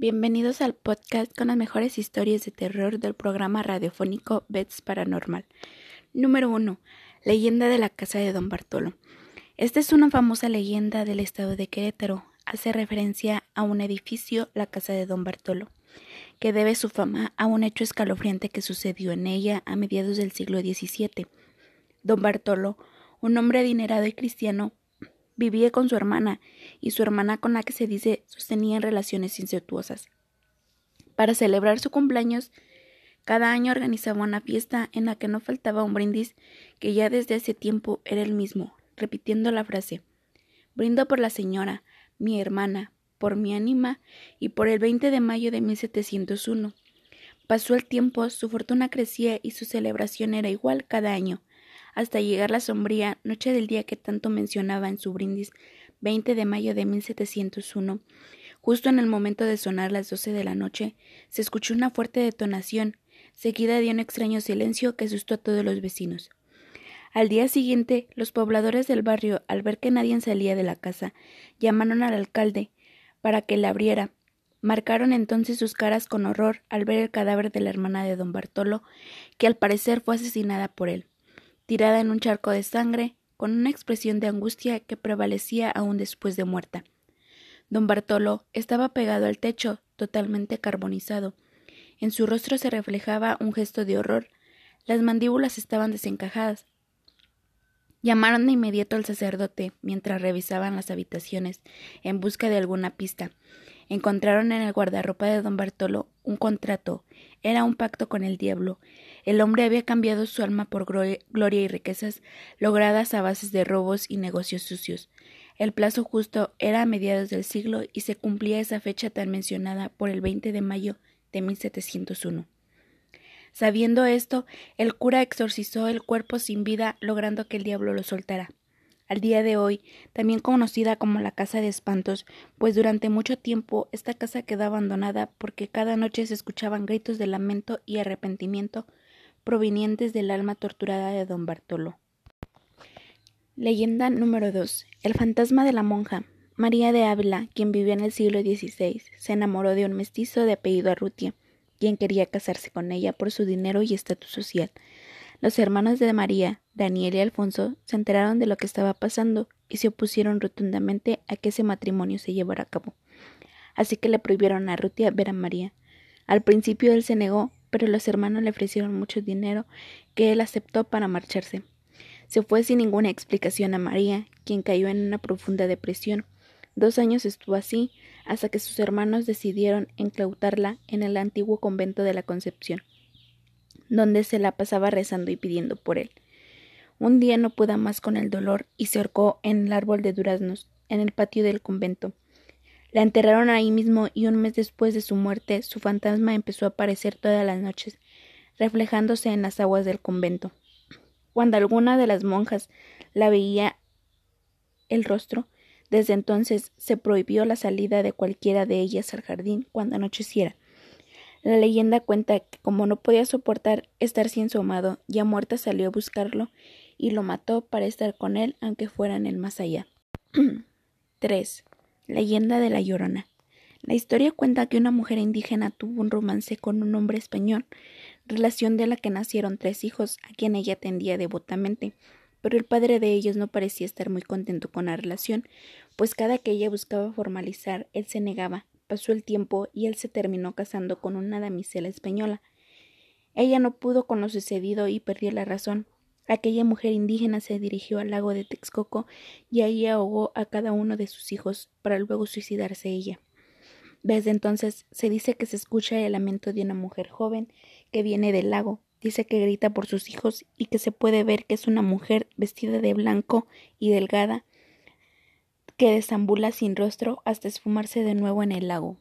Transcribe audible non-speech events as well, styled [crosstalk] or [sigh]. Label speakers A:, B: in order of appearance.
A: Bienvenidos al podcast con las mejores historias de terror del programa radiofónico Bets Paranormal. Número 1. Leyenda de la casa de Don Bartolo. Esta es una famosa leyenda del estado de Querétaro. Hace referencia a un edificio, la casa de Don Bartolo, que debe su fama a un hecho escalofriante que sucedió en ella a mediados del siglo XVII. Don Bartolo, un hombre adinerado y cristiano, vivía con su hermana y su hermana con la que se dice sostenían relaciones incestuosas. Para celebrar su cumpleaños, cada año organizaba una fiesta en la que no faltaba un brindis que ya desde hace tiempo era el mismo, repitiendo la frase Brindo por la señora, mi hermana, por mi ánima y por el 20 de mayo de 1701. Pasó el tiempo, su fortuna crecía y su celebración era igual cada año hasta llegar la sombría noche del día que tanto mencionaba en su brindis, 20 de mayo de 1701. Justo en el momento de sonar las doce de la noche, se escuchó una fuerte detonación, seguida de un extraño silencio que asustó a todos los vecinos. Al día siguiente, los pobladores del barrio, al ver que nadie salía de la casa, llamaron al alcalde para que la abriera. Marcaron entonces sus caras con horror al ver el cadáver de la hermana de don Bartolo, que al parecer fue asesinada por él tirada en un charco de sangre, con una expresión de angustia que prevalecía aún después de muerta. Don Bartolo estaba pegado al techo, totalmente carbonizado. En su rostro se reflejaba un gesto de horror. Las mandíbulas estaban desencajadas. Llamaron de inmediato al sacerdote mientras revisaban las habitaciones en busca de alguna pista. Encontraron en el guardarropa de don Bartolo un contrato. Era un pacto con el diablo. El hombre había cambiado su alma por gloria y riquezas logradas a bases de robos y negocios sucios. El plazo justo era a mediados del siglo y se cumplía esa fecha tan mencionada por el 20 de mayo de 1701. Sabiendo esto, el cura exorcizó el cuerpo sin vida, logrando que el diablo lo soltara. Al día de hoy, también conocida como la Casa de Espantos, pues durante mucho tiempo esta casa quedó abandonada porque cada noche se escuchaban gritos de lamento y arrepentimiento provenientes del alma torturada de don Bartolo. Leyenda número 2. El fantasma de la monja. María de Ávila, quien vivió en el siglo XVI, se enamoró de un mestizo de apellido Arrutia, quien quería casarse con ella por su dinero y estatus social. Los hermanos de María, Daniel y Alfonso, se enteraron de lo que estaba pasando y se opusieron rotundamente a que ese matrimonio se llevara a cabo. Así que le prohibieron a Arrutia ver a María. Al principio él se negó, pero los hermanos le ofrecieron mucho dinero que él aceptó para marcharse. Se fue sin ninguna explicación a María, quien cayó en una profunda depresión. Dos años estuvo así, hasta que sus hermanos decidieron enclautarla en el antiguo convento de la Concepción, donde se la pasaba rezando y pidiendo por él. Un día no pudo más con el dolor y se ahorcó en el árbol de duraznos, en el patio del convento. La enterraron ahí mismo y un mes después de su muerte su fantasma empezó a aparecer todas las noches, reflejándose en las aguas del convento. Cuando alguna de las monjas la veía el rostro, desde entonces se prohibió la salida de cualquiera de ellas al jardín cuando anocheciera. La leyenda cuenta que como no podía soportar estar sin su amado, ya muerta salió a buscarlo y lo mató para estar con él aunque fuera en el más allá. [clears throat] 3. Leyenda de la Llorona. La historia cuenta que una mujer indígena tuvo un romance con un hombre español, relación de la que nacieron tres hijos, a quien ella atendía devotamente, pero el padre de ellos no parecía estar muy contento con la relación, pues cada que ella buscaba formalizar, él se negaba. Pasó el tiempo y él se terminó casando con una damisela española. Ella no pudo con lo sucedido y perdió la razón, Aquella mujer indígena se dirigió al lago de Texcoco y ahí ahogó a cada uno de sus hijos para luego suicidarse ella. Desde entonces se dice que se escucha el lamento de una mujer joven que viene del lago, dice que grita por sus hijos y que se puede ver que es una mujer vestida de blanco y delgada que desambula sin rostro hasta esfumarse de nuevo en el lago.